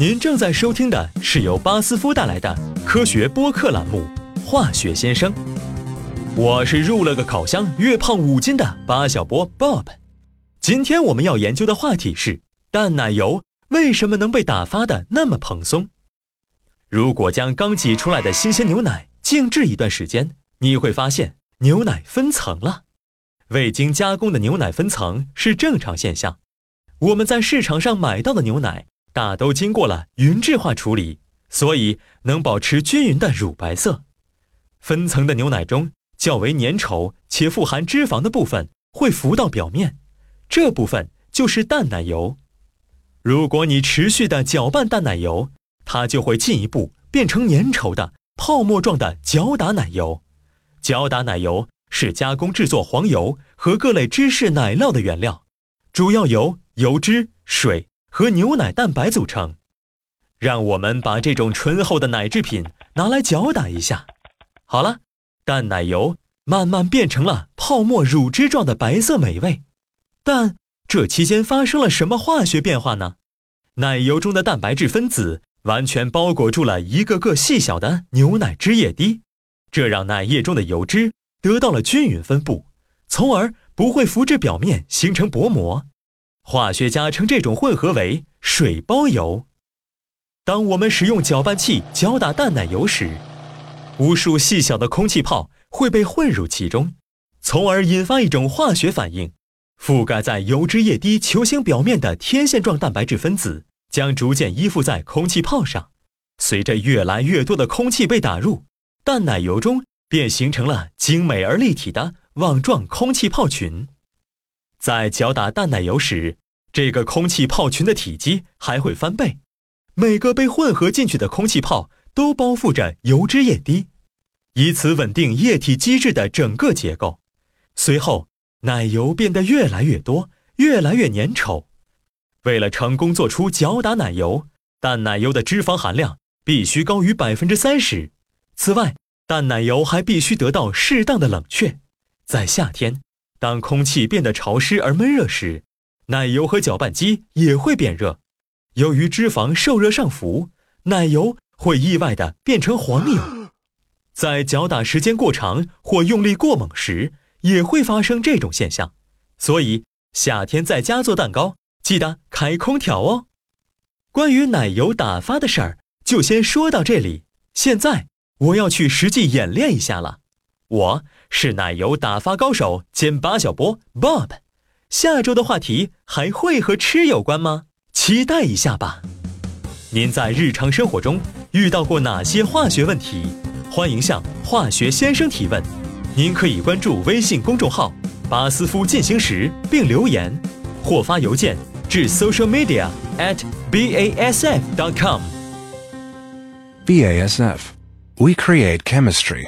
您正在收听的是由巴斯夫带来的科学播客栏目《化学先生》，我是入了个烤箱越胖五斤的巴小波 Bob。今天我们要研究的话题是淡奶油为什么能被打发的那么蓬松。如果将刚挤出来的新鲜牛奶静置一段时间，你会发现牛奶分层了。未经加工的牛奶分层是正常现象。我们在市场上买到的牛奶大都经过了匀质化处理，所以能保持均匀的乳白色。分层的牛奶中较为粘稠且富含脂肪的部分会浮到表面，这部分就是淡奶油。如果你持续的搅拌淡奶油，它就会进一步变成粘稠的泡沫状的搅打奶油。搅打奶油。是加工制作黄油和各类芝士奶酪的原料，主要由油脂、水和牛奶蛋白组成。让我们把这种醇厚的奶制品拿来搅打一下。好了，淡奶油慢慢变成了泡沫乳汁状的白色美味。但这期间发生了什么化学变化呢？奶油中的蛋白质分子完全包裹住了一个个细小的牛奶汁液滴，这让奶液中的油脂。得到了均匀分布，从而不会浮至表面形成薄膜。化学家称这种混合为水包油。当我们使用搅拌器搅打淡奶油时，无数细小的空气泡会被混入其中，从而引发一种化学反应。覆盖在油脂液滴球形表面的天线状蛋白质分子将逐渐依附在空气泡上。随着越来越多的空气被打入淡奶油中。便形成了精美而立体的网状空气泡群。在搅打淡奶油时，这个空气泡群的体积还会翻倍，每个被混合进去的空气泡都包覆着油脂液滴，以此稳定液体机制的整个结构。随后，奶油变得越来越多，越来越粘稠。为了成功做出搅打奶油，淡奶油的脂肪含量必须高于百分之三十。此外，淡奶油还必须得到适当的冷却，在夏天，当空气变得潮湿而闷热时，奶油和搅拌机也会变热。由于脂肪受热上浮，奶油会意外的变成黄油。在搅打时间过长或用力过猛时，也会发生这种现象。所以，夏天在家做蛋糕，记得开空调哦。关于奶油打发的事儿，就先说到这里。现在。我要去实际演练一下了。我是奶油打发高手兼八小波 Bob。下周的话题还会和吃有关吗？期待一下吧。您在日常生活中遇到过哪些化学问题？欢迎向化学先生提问。您可以关注微信公众号“巴斯夫进行时”并留言，或发邮件至 social media at basf.com。BASF we create chemistry.